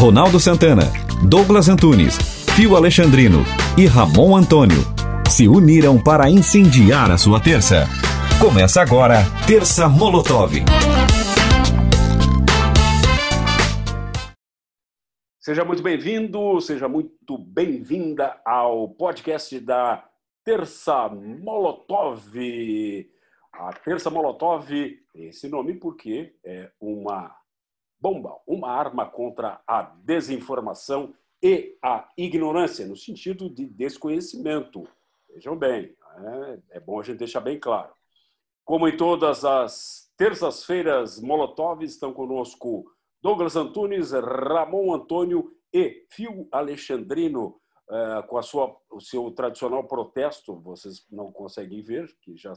Ronaldo Santana, Douglas Antunes, Fio Alexandrino e Ramon Antônio se uniram para incendiar a sua terça. Começa agora, Terça Molotov. Seja muito bem-vindo, seja muito bem-vinda ao podcast da Terça Molotov. A Terça Molotov, esse nome porque é uma bomba, uma arma contra a desinformação e a ignorância, no sentido de desconhecimento. Vejam bem, é, é bom a gente deixar bem claro. Como em todas as terças-feiras, Molotov estão conosco Douglas Antunes, Ramon Antônio e Fio Alexandrino, é, com a sua, o seu tradicional protesto. Vocês não conseguem ver, que já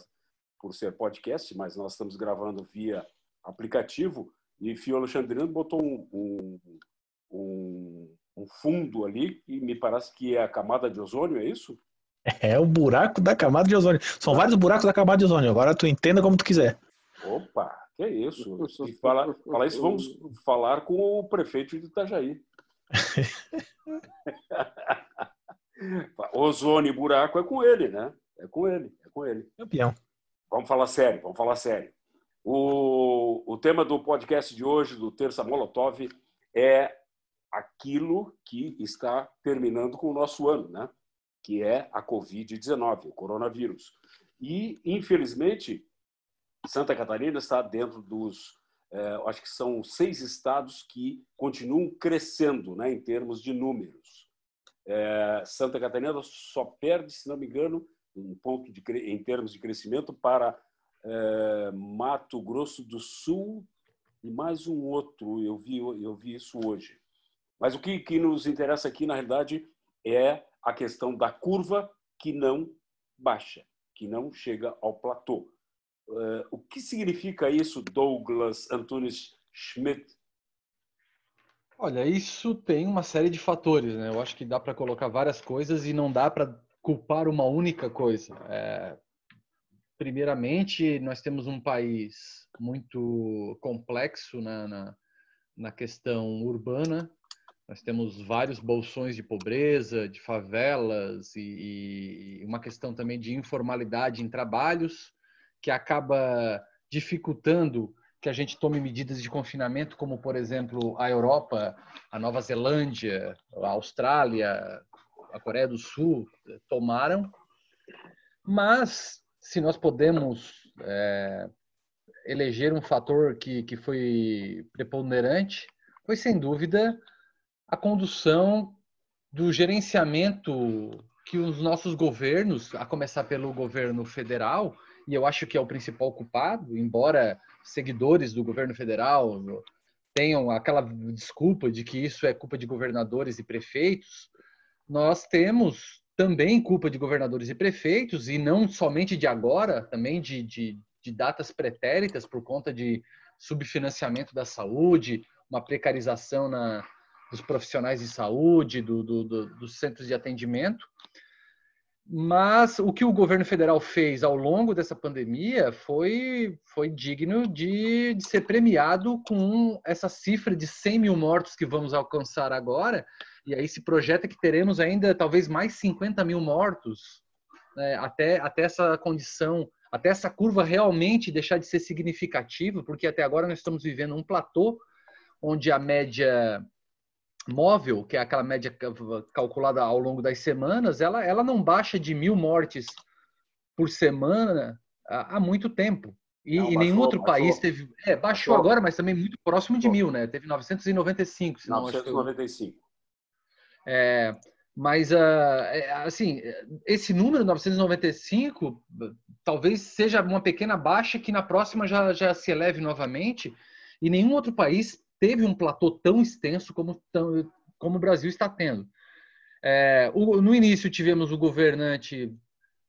por ser podcast, mas nós estamos gravando via aplicativo. E Fio Alexandrino botou um, um, um, um, fundo ali, e me parece que é a camada de ozônio, é isso? É o buraco da camada de ozônio. São vários buracos da camada de ozônio. Agora tu entenda como tu quiser. Opa, que é isso. E fala, fala isso, vamos falar com o prefeito de Itajaí. ozônio e buraco é com ele, né? É com ele, é com ele. Campeão. Vamos falar sério, vamos falar sério. O, o tema do podcast de hoje, do Terça Molotov, é aquilo que está terminando com o nosso ano, né? que é a Covid-19, o coronavírus. E, infelizmente, Santa Catarina está dentro dos, é, acho que são seis estados que continuam crescendo né, em termos de números. É, Santa Catarina só perde, se não me engano, um ponto de, em termos de crescimento para é, Mato Grosso do Sul e mais um outro. Eu vi, eu vi isso hoje. Mas o que, que nos interessa aqui, na realidade, é a questão da curva que não baixa, que não chega ao platô. É, o que significa isso, Douglas Antunes Schmidt? Olha, isso tem uma série de fatores, né? Eu acho que dá para colocar várias coisas e não dá para culpar uma única coisa. É, primeiramente, nós temos um país muito complexo na, na, na questão urbana. Nós temos vários bolsões de pobreza, de favelas e, e uma questão também de informalidade em trabalhos que acaba dificultando que a gente tome medidas de confinamento, como, por exemplo, a Europa, a Nova Zelândia, a Austrália, a Coreia do Sul tomaram. Mas se nós podemos é, eleger um fator que, que foi preponderante, foi sem dúvida a condução do gerenciamento que os nossos governos, a começar pelo governo federal, e eu acho que é o principal culpado, embora seguidores do governo federal tenham aquela desculpa de que isso é culpa de governadores e prefeitos, nós temos também culpa de governadores e prefeitos, e não somente de agora, também de, de, de datas pretéritas por conta de subfinanciamento da saúde, uma precarização na, dos profissionais de saúde, do, do, do, dos centros de atendimento. Mas o que o governo federal fez ao longo dessa pandemia foi, foi digno de, de ser premiado com essa cifra de 100 mil mortos que vamos alcançar agora, e aí se projeta que teremos ainda talvez mais 50 mil mortos né, até, até essa condição, até essa curva realmente deixar de ser significativa, porque até agora nós estamos vivendo um platô onde a média móvel, que é aquela média calculada ao longo das semanas, ela, ela não baixa de mil mortes por semana há, há muito tempo. E, não, baixou, nenhum outro baixou, país teve. É, baixou, baixou, agora, mas também muito próximo de mil, né? Teve 995. Se 995. É, mas, uh, assim, esse número, 995, talvez seja uma pequena baixa que na próxima já, já se eleve novamente. E nenhum outro país teve um platô tão extenso como, tão, como o Brasil está tendo. É, o, no início tivemos o governante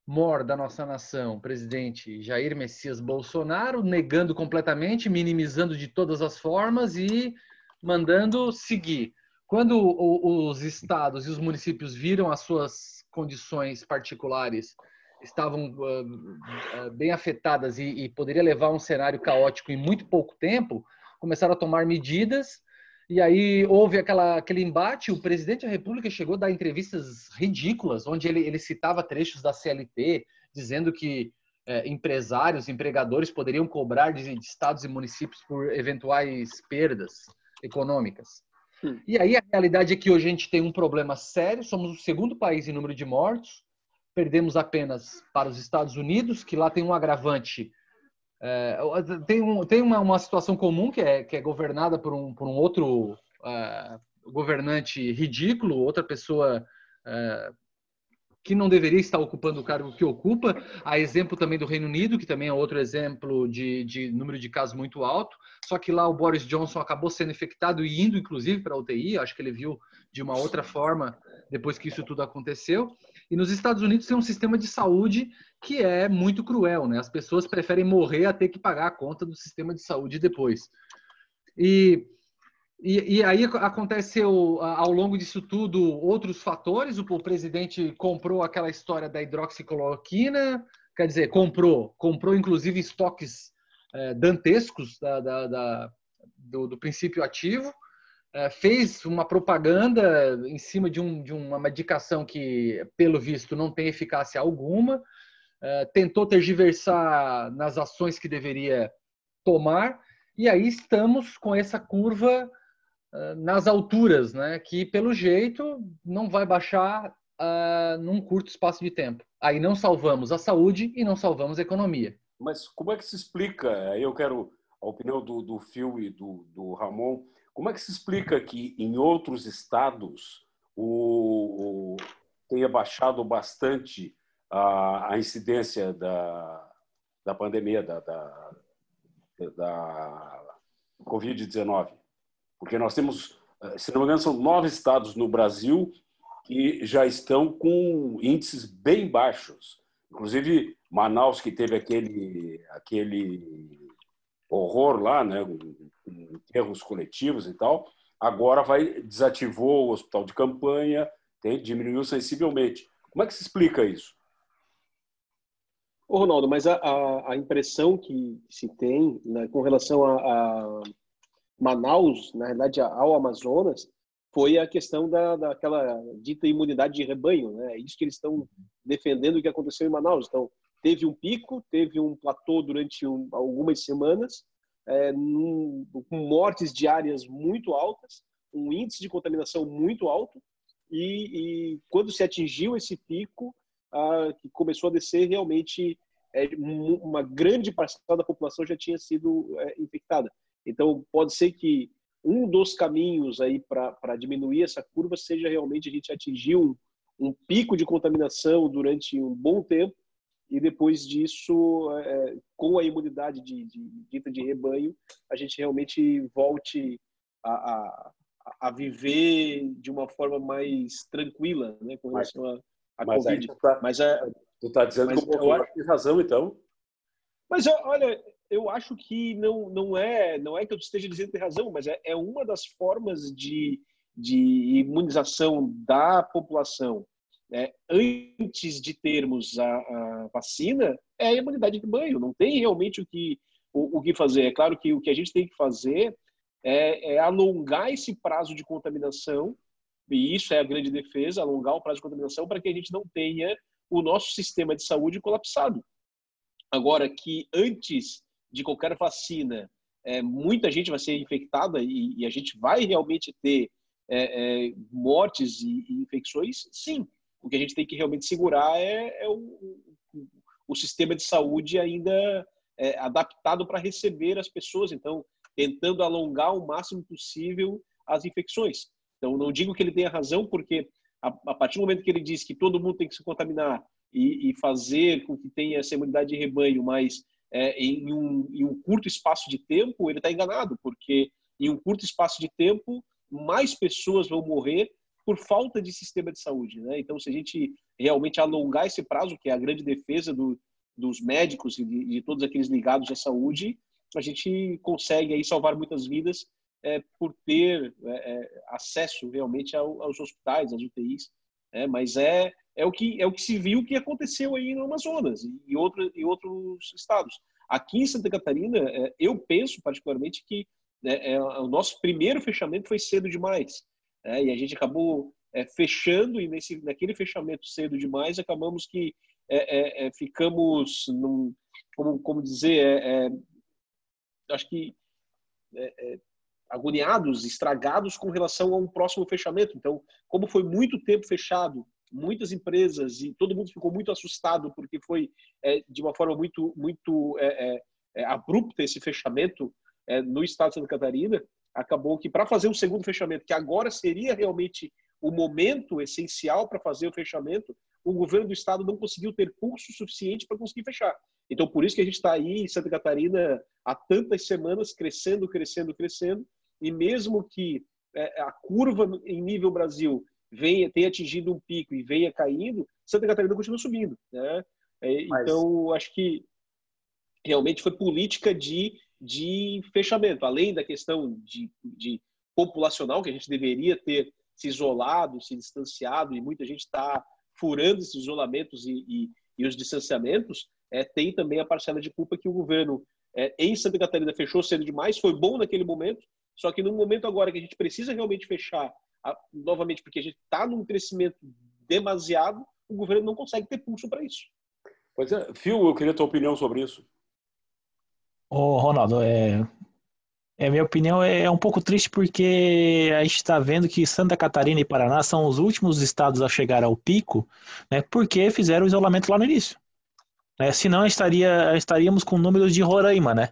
mor da nossa nação, presidente Jair Messias Bolsonaro, negando completamente, minimizando de todas as formas e mandando seguir. Quando os estados e os municípios viram as suas condições particulares estavam uh, uh, bem afetadas e, e, poderia levar a um cenário caótico em muito pouco tempo, começaram a tomar medidas E aí houve aquela, aquele embate, o presidente da República chegou a dar entrevistas ridículas, onde ele, ele citava trechos da CLT, dizendo que é, empresários, empregadores poderiam cobrar de, de, estados e municípios por eventuais perdas econômicas. Hum. E aí a realidade é que hoje a gente tem um problema sério, somos o segundo país em número de mortos, perdemos apenas para os Estados Unidos, que lá tem um agravante é, tem um, tem uma, uma situação comum que é, que é governada por um, por um outro uh, governante ridículo, outra pessoa uh, que não deveria estar ocupando o cargo que ocupa. Há exemplo também do Reino Unido, que também é outro exemplo de, de número de casos muito alto. Só que lá o Boris Johnson acabou sendo infectado e indo, inclusive, para a UTI. Acho que ele viu de uma outra forma depois que isso tudo aconteceu. E nos Estados Unidos tem um sistema de saúde que é muito cruel, né? As pessoas preferem morrer a ter que pagar a conta do sistema de saúde depois. E, e, e aí aconteceu ao longo disso tudo outros fatores. O, o presidente comprou aquela história da hidroxicloroquina, quer dizer, comprou, comprou inclusive estoques é, dantescos da, da, da do, do princípio ativo é, fez uma propaganda em cima de, um, de, uma medicação que, pelo visto, não tem eficácia alguma, é, tentou tergiversar nas ações que deveria tomar, e aí estamos com essa curva é, nas alturas, né, que, pelo jeito, não vai baixar uh, num curto espaço de tempo. Aí não salvamos a saúde e não salvamos a economia. Mas como é que se explica? Aí eu quero a opinião do, do Phil e do, do Ramon como é que se explica que em outros estados o, o tenha baixado bastante a, a incidência da, da pandemia, da, da, da Covid-19? Porque nós temos, se não me engano, são nove estados no Brasil que já estão com índices bem baixos. Inclusive, Manaus, que teve aquele, aquele horror lá, né, enterros coletivos e tal, agora vai desativou o hospital de campanha, tem, diminuiu sensivelmente. Como é que se explica isso? Ô, Ronaldo, mas a, a, a impressão que se tem né, com relação a, a, Manaus, na realidade ao Amazonas, foi a questão da, daquela dita imunidade de rebanho. Né? É isso que eles estão defendendo o que aconteceu em Manaus. Então, teve um pico, teve um platô durante um, algumas semanas, é, num, com mortes diárias muito altas, um índice de contaminação muito alto, e, e quando se atingiu esse pico, que começou a descer, realmente é, uma grande parcela da população já tinha sido é, infectada. Então, pode ser que um dos caminhos aí para diminuir essa curva seja realmente a gente atingir um, um pico de contaminação durante um bom tempo e depois disso, é, com a imunidade de, de, dita de rebanho, a gente realmente volte a, a, a, viver de uma forma mais tranquila, né, com relação à a, mas Covid. Tu tá, mas é, tu tá dizendo mas que o Bolsonaro tem razão, então? Mas olha, eu acho que não, não é não é que eu esteja dizendo tem razão, mas é, é uma das formas de, de imunização da população é, antes de termos a, a, vacina, é a imunidade de banho. Não tem realmente o que, o, o, que fazer. É claro que o que a gente tem que fazer é, é, alongar esse prazo de contaminação, e isso é a grande defesa, alongar o prazo de contaminação para que a gente não tenha o nosso sistema de saúde colapsado. Agora, que antes de qualquer vacina, é, muita gente vai ser infectada e, e a gente vai realmente ter é, é, mortes e, e infecções, sim. O que a gente tem que realmente segurar é, é o, o, o, sistema de saúde ainda é, adaptado para receber as pessoas, então tentando alongar o máximo possível as infecções. Então não digo que ele tenha razão, porque a, a partir do momento que ele diz que todo mundo tem que se contaminar e, e fazer com que tenha essa imunidade de rebanho, mas é, em, um, em um curto espaço de tempo, ele está enganado, porque em um curto espaço de tempo mais pessoas vão morrer por falta de sistema de saúde. Né? Então, se a gente realmente alongar esse prazo, que é a grande defesa do, dos médicos e de, de, todos aqueles ligados à saúde, a gente consegue aí salvar muitas vidas é, por ter é, é acesso realmente ao, aos hospitais, às UTIs. Né? Mas é, é, o que, é o que se viu que aconteceu aí no Amazonas e outro, em outros estados. Aqui em Santa Catarina, é, eu penso particularmente que né, é, o nosso primeiro fechamento foi cedo demais. É, e a gente acabou é, fechando, e nesse, naquele fechamento cedo demais, acabamos que é, é, é ficamos, num, como, como dizer, acho que agoniados, estragados com relação a um próximo fechamento. Então, como foi muito tempo fechado, muitas empresas e todo mundo ficou muito assustado porque foi é, de uma forma muito muito é, é, abrupta esse fechamento no estado de Santa Catarina, acabou que para fazer o segundo fechamento, que agora seria realmente o momento essencial para fazer o fechamento, o governo do estado não conseguiu ter pulso suficiente para conseguir fechar. Então, por isso que a gente está aí em Santa Catarina há tantas semanas crescendo, crescendo, crescendo, e mesmo que é, a curva em nível Brasil venha tenha atingido um pico e venha caindo, Santa Catarina continua subindo, né? É, Mas... Então, acho que realmente foi política de, de fechamento, além da questão de, de populacional que a gente deveria ter se isolado, se distanciado, e muita gente está furando esses isolamentos e, e, e os distanciamentos, é, tem também a parcela de culpa que o governo é, em Santa Catarina fechou cedo demais, foi bom naquele momento, só que no momento agora que a gente precisa realmente fechar, a, novamente, porque a gente está num crescimento demasiado, o governo não consegue ter pulso para isso. Pois é, Phil, eu queria a tua opinião sobre isso. Ô, Ronaldo, é, é, minha opinião é, é um pouco triste porque a gente está vendo que Santa Catarina e Paraná são os últimos estados a chegar ao pico, né, porque fizeram o isolamento lá no início. Né, senão estaria, estaríamos com números de Roraima, né?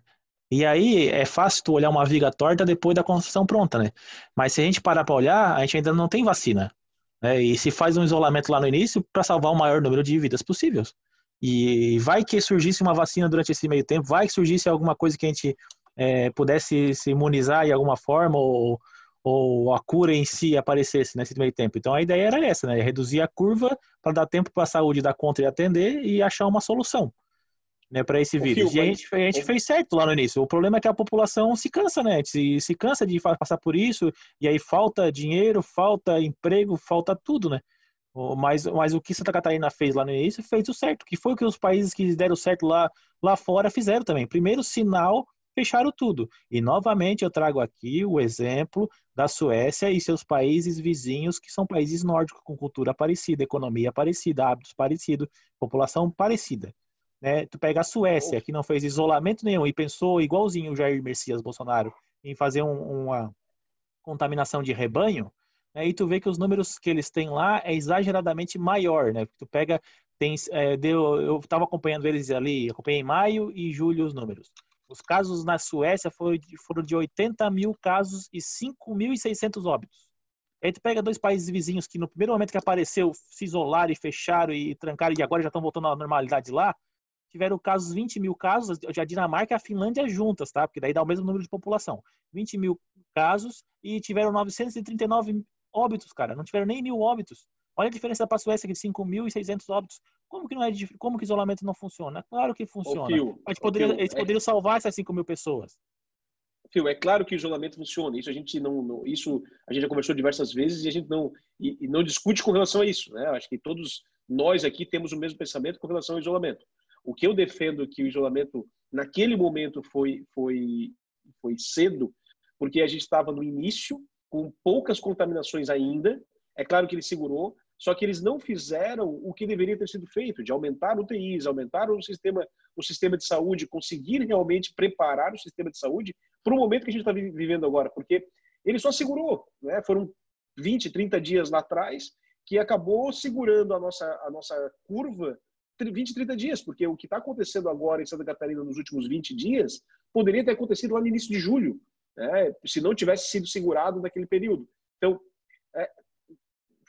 E aí é fácil tu olhar uma viga torta depois da construção pronta, né? Mas se a gente parar para olhar, a gente ainda não tem vacina. Né? E se faz um isolamento lá no início para salvar o maior número de vidas possíveis. E vai que surgisse uma vacina durante esse meio tempo, vai que surgisse alguma coisa que a gente é, pudesse se imunizar de alguma forma ou, ou a cura em si aparecesse nesse meio tempo. Então a ideia era essa, né? Reduzir a curva para dar tempo para a saúde dar conta e atender e achar uma solução. Né, para esse vírus. e a gente, a gente fez certo lá no início. O problema é que a população se cansa, né? Se, se cansa de passar por isso, e aí falta dinheiro, falta emprego, falta tudo, né? Mas, mas o que Santa Catarina fez lá no início fez o certo, que foi o que os países que deram certo lá, lá fora fizeram também. Primeiro sinal fecharam tudo. E novamente eu trago aqui o exemplo da Suécia e seus países vizinhos, que são países nórdicos com cultura parecida, economia parecida, hábitos parecidos, população parecida. Né? Tu pega a Suécia, que não fez isolamento nenhum e pensou igualzinho o Jair Messias Bolsonaro em fazer um, uma contaminação de rebanho, né? e tu vê que os números que eles têm lá é exageradamente maior, né? Tu pega, tem, é, deu, eu estava acompanhando eles ali, acompanhei em maio e julho os números. Os casos na Suécia foram de, foram de 80 mil casos e 5.600 óbitos. Aí tu pega dois países vizinhos que no primeiro momento que apareceu se isolaram e fecharam e trancaram e agora já estão voltando à normalidade lá, tiveram casos, 20 mil casos, a Dinamarca e a Finlândia juntas, tá? Porque daí dá o mesmo número de população. 20 mil casos e tiveram 939 óbitos, cara. Não tiveram nem mil óbitos. Olha a diferença para a Suécia, que de 5.600 óbitos. Como que, não é, como que isolamento não funciona? Claro que funciona. Fio, eles poderiam, eles poderiam é... salvar essas 5 mil pessoas. Fio, é claro que o isolamento funciona. Isso a gente não, não, isso a gente já conversou diversas vezes e a gente não e, e, não discute com relação a isso, né? Acho que todos nós aqui temos o mesmo pensamento com relação ao isolamento. O que eu defendo que o isolamento naquele momento foi foi foi cedo, porque a gente estava no início com poucas contaminações ainda. É claro que ele segurou, só que eles não fizeram o que deveria ter sido feito, de aumentar UTIs, aumentar o sistema, o sistema de saúde, conseguir realmente preparar o sistema de saúde para o momento que a gente está vivendo agora, porque ele só segurou, né? Foram 20, 30 dias lá atrás que acabou segurando a nossa, a nossa curva 20, 30 dias, porque o que está acontecendo agora em Santa Catarina nos últimos 20 dias poderia ter acontecido lá no início de julho, né? se não tivesse sido segurado naquele período. Então, é,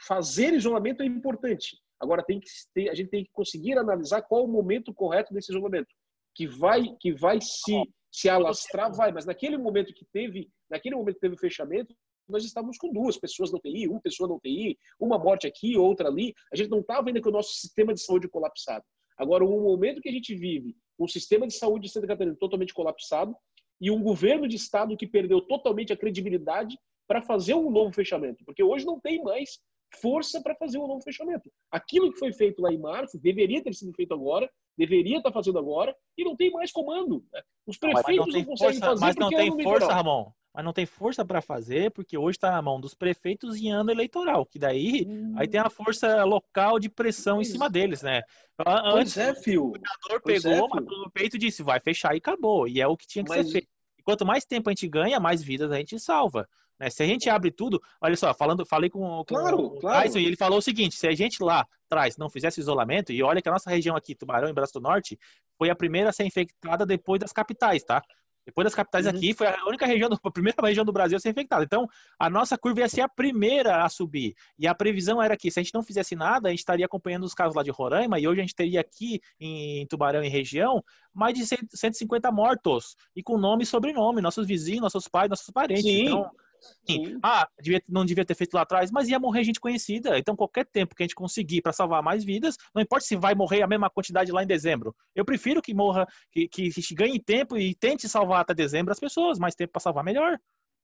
fazer isolamento é importante. Agora tem que ter, a gente tem que conseguir analisar qual o momento correto desse isolamento, que vai que vai se se alastrar, vai. Mas naquele momento que teve, naquele momento que teve o fechamento, nós estávamos com duas pessoas no TI, uma pessoa no TI, uma morte aqui, outra ali. A gente não estava ainda com o nosso sistema de saúde colapsado. Agora, o momento que a gente vive, um sistema de saúde de Santa Catarina totalmente colapsado e um governo de estado que perdeu totalmente a credibilidade para fazer um novo fechamento, porque hoje não tem mais força para fazer um novo fechamento. Aquilo que foi feito lá em março deveria ter sido feito agora, deveria estar tá fazendo agora, e não tem mais comando. Né? Os prefeitos não, não, conseguem força, fazer mas não tem força, Ramon. Mas não tem força para fazer, porque hoje está na mão dos prefeitos em ano eleitoral, que daí hum. aí tem a força local de pressão pois, em cima deles, né? Antes, é, fio. O governador pegou, é, matou no peito e disse, vai fechar e acabou. E é o que tinha que mas... ser feito. E quanto mais tempo a gente ganha, mais vidas a gente salva. Né? Se a gente abre tudo, olha só, falando, falei com, com claro, o claro. Tyson e ele falou o seguinte: se a gente lá atrás não fizesse isolamento, e olha que a nossa região aqui, Tubarão e Braço do Norte, foi a primeira a ser infectada depois das capitais, tá? Depois das capitais uhum. aqui, foi a única região, a primeira região do Brasil a ser infectada. Então, a nossa curva ia ser a primeira a subir. E a previsão era que, se a gente não fizesse nada, a gente estaria acompanhando os casos lá de Roraima, e hoje a gente teria aqui em Tubarão e região mais de 150 mortos, e com nome e sobrenome, nossos vizinhos, nossos pais, nossos parentes. Sim. Então, Sim. Ah, devia, não devia ter feito lá atrás, mas ia morrer gente conhecida. Então, qualquer tempo que a gente conseguir para salvar mais vidas, não importa se vai morrer a mesma quantidade lá em dezembro. Eu prefiro que morra, que, que ganhe tempo e tente salvar até dezembro as pessoas. Mais tempo para salvar, melhor.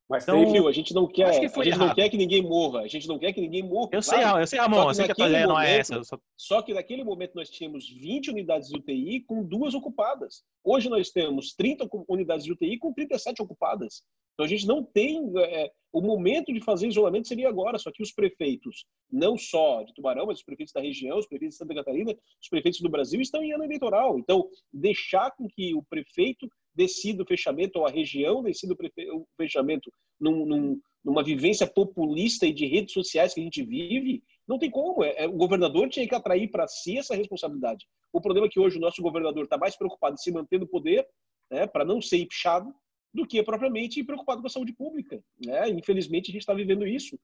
Mas então, viu, a gente não quer, que a gente errado. não quer que ninguém morra. A gente não quer que ninguém morra. Eu sei, eu sei, Ramon, eu sei que a tua ideia não é essa. Só... só que naquele momento nós tínhamos 20 unidades de UTI com duas ocupadas. Hoje nós temos 30 unidades de UTI com 37 ocupadas. Então a gente não tem. É, o momento de fazer isolamento seria agora, só que os prefeitos, não só de Tubarão, mas os prefeitos da região, os prefeitos de Santa Catarina, os prefeitos do Brasil estão em ano eleitoral. Então, deixar com que o prefeito decida o fechamento, ou a região decida o fechamento num, num, numa vivência populista e de redes sociais que a gente vive, não tem como. É, é o governador tinha que atrair para si essa responsabilidade. O problema é que hoje o nosso governador está mais preocupado em se manter no poder, né, para não ser empichado, do que propriamente preocupado com a saúde pública. Né? Infelizmente, a gente está vivendo isso.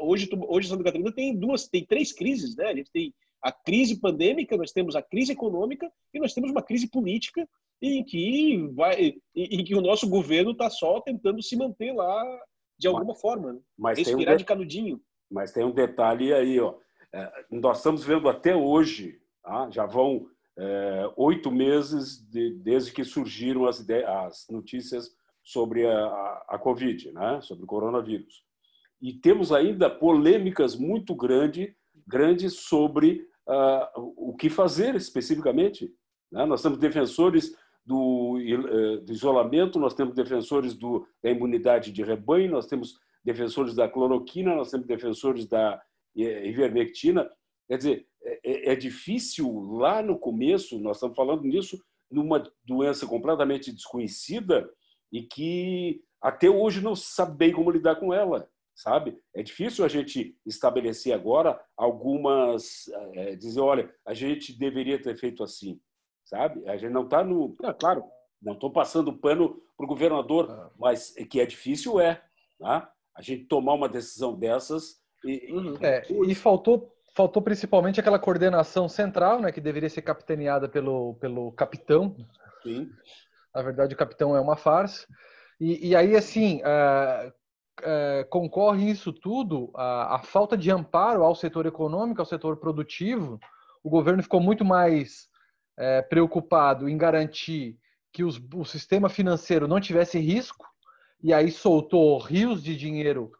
Hoje, hoje, Santa Catarina tem duas, tem três crises. Né? A gente tem a crise pandêmica, nós temos a crise econômica e nós temos uma crise política em que, vai, em que o nosso governo está só tentando se manter lá de alguma mas, forma. Né? Mas Respirar um de, de canudinho. Mas tem um detalhe aí. Ó. É, nós estamos vendo até hoje, tá? já vão é, oito meses de, desde que surgiram as, ideias, as notícias sobre a, a, a Covid, né? sobre o coronavírus. E temos ainda polêmicas muito grande, grandes sobre uh, o que fazer especificamente. Né? Nós temos defensores do, uh, do, isolamento, nós temos defensores do, da imunidade de rebanho, nós temos defensores da cloroquina, nós temos defensores da eh, ivermectina. Quer dizer, é, é, é difícil lá no começo, nós estamos falando nisso, numa doença completamente desconhecida, e que até hoje não sabe bem como lidar com ela, sabe? É difícil a gente estabelecer agora algumas, é, dizer, olha, a gente deveria ter feito assim, sabe? A gente não está no, é, claro, não estou passando pano para o governador, ah. mas que é difícil é, tá? A gente tomar uma decisão dessas e, uhum. é, e faltou faltou principalmente aquela coordenação central, né, que deveria ser capitaneada pelo pelo capitão. Sim. Na verdade, o capitão é uma farsa. E, e aí, assim, uh, uh, concorre isso tudo a, a falta de amparo ao setor econômico, ao setor produtivo. O governo ficou muito mais uh, preocupado em garantir que os, o sistema financeiro não tivesse risco, e aí soltou rios de dinheiro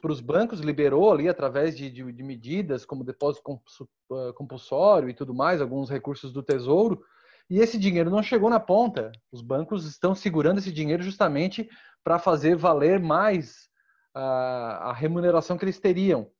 para os bancos, liberou ali através de, de, de medidas como depósito compulsório e tudo mais, alguns recursos do Tesouro, e esse dinheiro não chegou na ponta. Os bancos estão segurando esse dinheiro justamente para fazer valer mais a, a remuneração que eles teriam.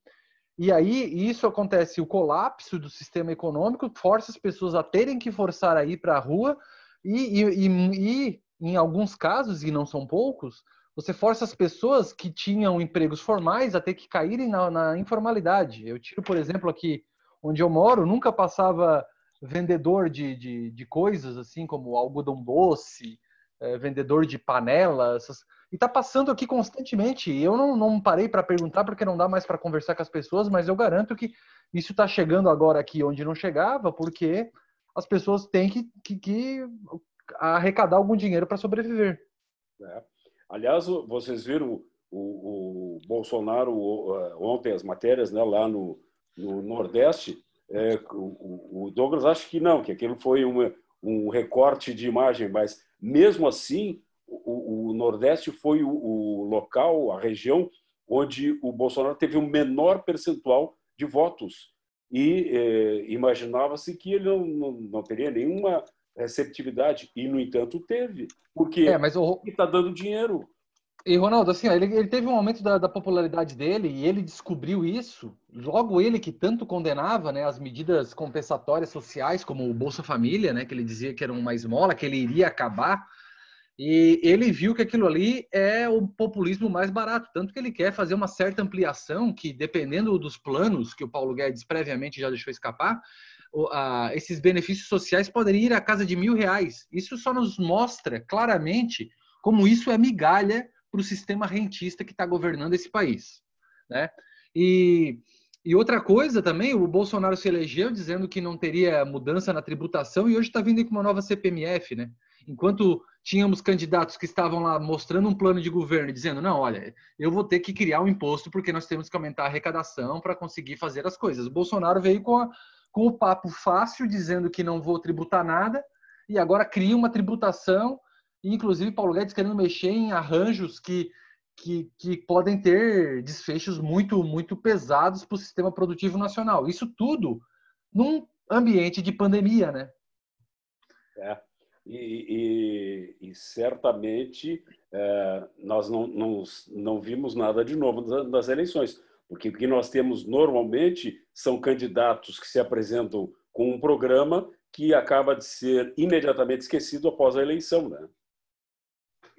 E aí isso acontece, o colapso do sistema econômico força as pessoas a terem que forçar a ir para a rua e, e, e, e, em alguns casos, e não são poucos, você força as pessoas que tinham empregos formais a ter que caírem na, na informalidade. Eu tiro, por exemplo, aqui onde eu moro, nunca passava vendedor de, de, de coisas, assim como algodão doce, é, vendedor de panelas, e está passando aqui constantemente. Eu não, não parei para perguntar porque não dá mais para conversar com as pessoas, mas eu garanto que isso está chegando agora aqui onde não chegava, porque as pessoas têm que, que, que arrecadar algum dinheiro para sobreviver. É. Aliás, vocês viram o, o Bolsonaro ontem as matérias né, lá no, no Nordeste, é, o, o, Douglas acha que não, que aquilo foi uma, um recorte de imagem, mas mesmo assim, o Nordeste foi o, o, local, a região, onde o Bolsonaro teve o um menor percentual de votos. E é, imaginava-se que ele não, não, não, teria nenhuma receptividade, e, no entanto, teve. Porque é, mas o... está dando dinheiro. E, Ronaldo, assim, ó, ele, ele, teve um aumento da, da, popularidade dele e ele descobriu isso. Logo ele que tanto condenava né, as medidas compensatórias sociais, como o Bolsa Família, né, que ele dizia que era uma esmola, que ele iria acabar. E ele viu que aquilo ali é o populismo mais barato, tanto que ele quer fazer uma certa ampliação que, dependendo dos planos que o Paulo Guedes previamente já deixou escapar, esses benefícios sociais poderiam ir à casa de mil reais. Isso só nos mostra claramente como isso é migalha para o sistema rentista que está governando esse país. Né? E, e outra coisa também, o Bolsonaro se elegeu dizendo que não teria mudança na tributação e hoje está vindo com uma nova CPMF, né? Enquanto tínhamos candidatos que estavam lá mostrando um plano de governo dizendo, não, olha, eu vou ter que criar um imposto porque nós temos que aumentar a arrecadação para conseguir fazer as coisas. O Bolsonaro veio com, a, com o papo fácil, dizendo que não vou tributar nada, e agora cria uma tributação inclusive Paulo Guedes querendo mexer em arranjos que, que, que podem ter desfechos muito, muito pesados para o sistema produtivo nacional. Isso tudo num ambiente de pandemia, né? É. E, e, e certamente é, nós não, não, não vimos nada de novo das eleições, porque o que nós temos normalmente são candidatos que se apresentam com um programa que acaba de ser imediatamente esquecido após a eleição, né?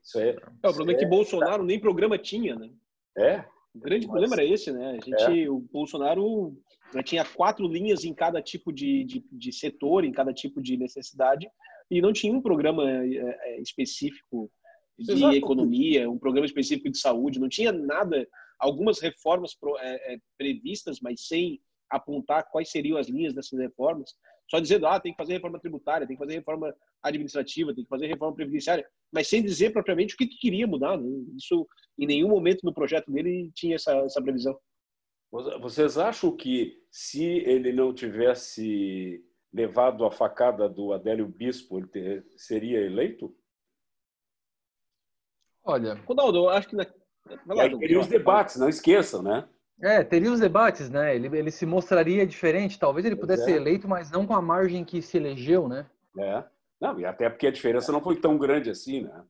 Isso é, é o problema é que Bolsonaro nem programa tinha, né? É. O grande problema era esse, né? A gente, é. o Bolsonaro né, tinha quatro linhas em cada tipo de, de, de, setor, em cada tipo de necessidade, e não tinha um programa é, é específico de Exato. economia, um programa específico de saúde, não tinha nada, algumas reformas é, previstas, mas sem apontar quais seriam as linhas dessas reformas, só dizendo, ah, tem que fazer reforma tributária, tem que fazer reforma administrativa, tem que fazer reforma previdenciária, mas sem dizer propriamente o que, que queria mudar. Né? Isso, em nenhum momento no projeto dele tinha essa, essa previsão. Vocês acham que se ele não tivesse levado a facada do Adélio Bispo, ele ter, seria eleito? Olha, Ronaldo, acho que... Na... Lá, aí teria os debates, não esqueçam, né? É, teria os debates, né? Ele, ele se mostraria diferente. Talvez ele pudesse é. ser eleito, mas não com a margem que se elegeu, né? É. Não, e até porque a diferença não foi tão grande assim, né?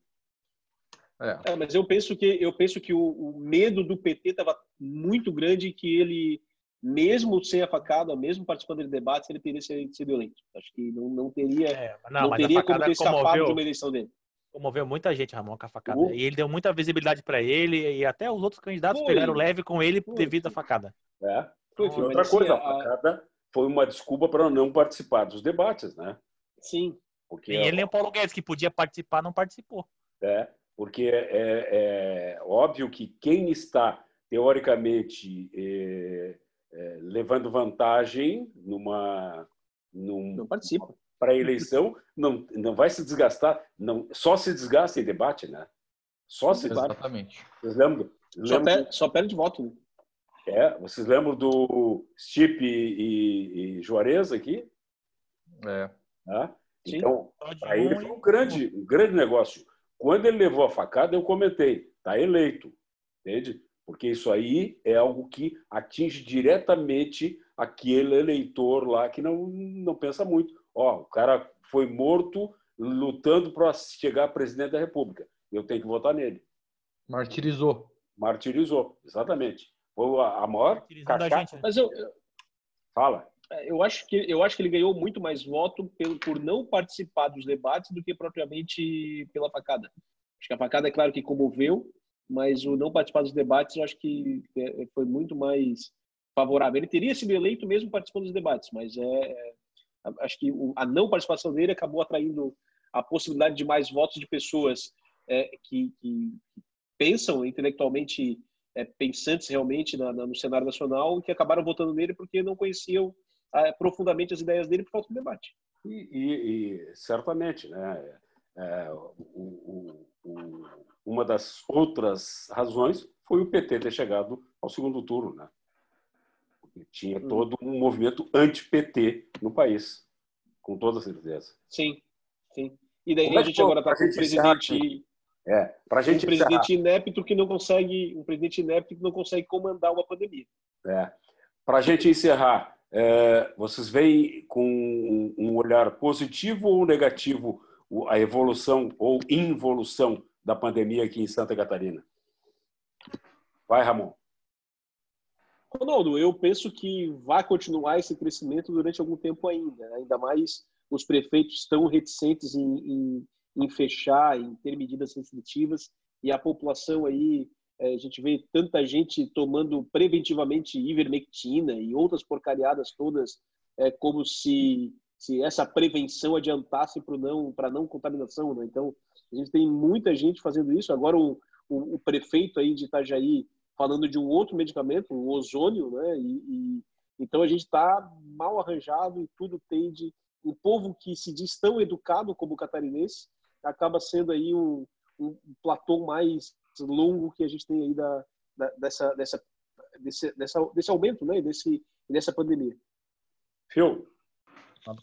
É. é mas eu penso que eu penso que o, o medo do PT estava muito grande que ele, mesmo sem a facada, mesmo participando de debates, ele teria sido eleito. Acho que não, não teria, é, não, não teria como ter escapado comoveu, de uma eleição dele. Comoveu muita gente, Ramon, com a facada. Uh. E ele deu muita visibilidade para ele e até os outros candidatos foi. pegaram leve com ele foi. devido à facada. É. Foi, foi outra coisa, a facada foi uma desculpa para não participar dos debates, né? Sim. Porque e ele nem o Paulo Guedes, que podia participar, não participou. É, porque é, é óbvio que quem está, teoricamente, é, levando vantagem numa. Num, não participa. Para a eleição, não, não vai se desgastar, não, só se desgasta em debate, né? Só se Exatamente. Vocês lembram? Só, perde, só perde voto, né? É, vocês lembram do Stipe e, e Juarez aqui? É. Ah, então, para ele foi um grande, um grande negócio. Quando ele levou a facada, eu comentei, está eleito, entende? Porque isso aí é algo que atinge diretamente aquele eleitor lá que não, não pensa muito. Ó, o cara foi morto lutando para chegar a presidente da República. Eu tenho que votar nele. Martirizou. Martirizou, exatamente. Foi a maior cachata. Né? Mas eu, eu... Fala. É, eu acho que eu acho que ele ganhou muito mais voto pelo, por não participar dos debates do que propriamente pela facada. Acho que a facada é claro que comoveu, mas o não participar dos debates eu acho que é, é, foi muito mais favorável. Ele teria sido eleito mesmo participando dos debates, mas é, é acho que a não participação dele acabou atraindo a possibilidade de mais votos de pessoas é, que, que, pensam intelectualmente é, pensantes realmente na, na, no cenário nacional que acabaram votando nele porque não conheciam profundamente as ideias dele por falta de debate. E, e, e certamente, né? É, o, o, uma das outras razões foi o PT ter chegado ao segundo turno, né? tinha hum. todo um movimento anti-PT no país, com toda certeza. Sim, sim. E daí Como a gente agora está com um presidente, é, pra gente um presidente inepto que não consegue, um presidente inepto que não consegue comandar uma pandemia. É. Para a gente encerrar, é, vocês veem com um olhar positivo ou negativo a evolução ou involução da pandemia aqui em Santa Catarina? Vai, Ramon. Ronaldo, eu penso que vai continuar esse crescimento durante algum tempo ainda. Né? Ainda mais os prefeitos estão reticentes em, em, em fechar, em ter medidas restritivas e a população aí é, a gente vê tanta gente tomando preventivamente ivermectina e outras porcariadas todas, é, como se, se essa prevenção adiantasse para não para não contaminação, né? Então a gente tem muita gente fazendo isso. Agora o, o, o prefeito aí de Itajaí falando de um outro medicamento, o ozônio, né? E, e então a gente está mal arranjado e tudo tende. Um povo que se diz tão educado como o catarinense acaba sendo aí um, um platô mais longo que a gente tem aí da, da dessa, dessa, desse, dessa, desse aumento, né? Desse, dessa pandemia. Phil?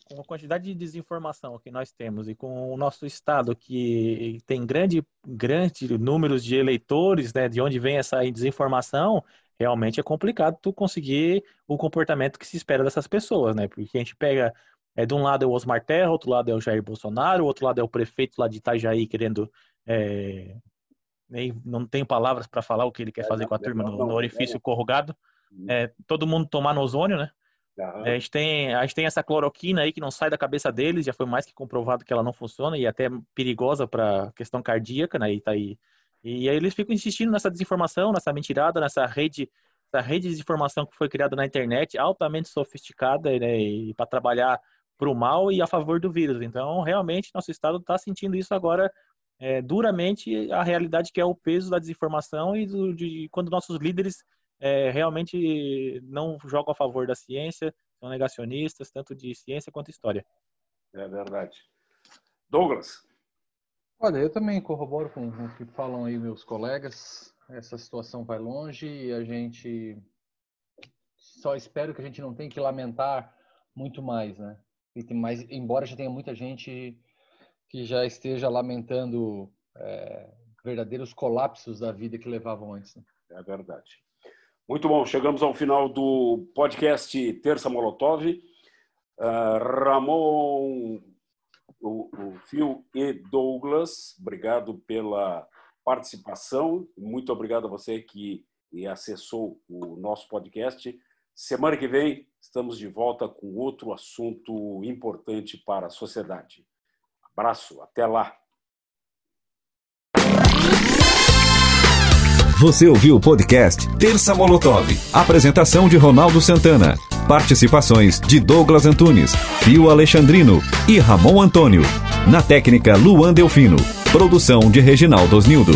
Com a quantidade de desinformação que nós temos e com o nosso estado que tem grande, grande números de eleitores, né, de onde vem essa desinformação, realmente é complicado tu conseguir o comportamento que se espera dessas pessoas, né? Porque a gente pega, é, de um lado é o Osmar Terra, outro lado é o Jair Bolsonaro, outro lado é o prefeito lá de Itajaí querendo é, nem, não tenho palavras para falar o que ele quer é, fazer com a turma no, no orifício corrugado. Uhum. É, todo mundo tomar no ozônio, né? Uhum. a, gente tem, a gente tem essa cloroquina aí que não sai da cabeça deles, já foi mais que comprovado que ela não funciona e é até perigosa para questão cardíaca, né? E, tá aí. e aí eles ficam insistindo nessa desinformação, nessa mentirada, nessa rede, essa rede de desinformação que foi criada na internet, altamente sofisticada, né? E para trabalhar para o mal e a favor do vírus. Então, realmente, nosso estado está sentindo isso agora é, duramente a realidade que é o peso da desinformação e do, de quando nossos líderes é, realmente não jogam a favor da ciência, são negacionistas, tanto de ciência quanto história. É verdade. Douglas? Olha, eu também corroboro com, o que falam aí meus colegas. Essa situação vai longe e a gente só espero que a gente não tenha que lamentar muito mais, né? E mais, embora já tenha muita gente que já esteja lamentando é, verdadeiros colapsos da vida que levavam antes. Né? É verdade. Muito bom, chegamos ao final do podcast Terça Molotov. Uh, Ramon, o, o Phil e Douglas, obrigado pela participação. Muito obrigado a você que acessou o nosso podcast. Semana que vem estamos de volta com outro assunto importante para a sociedade. Abraço, até lá. Você ouviu o podcast Terça Molotov. Apresentação de Ronaldo Santana. Participações de Douglas Antunes, Fio Alexandrino e Ramon Antônio. Na técnica Luan Delfino. Produção de Reginaldo Osnildo.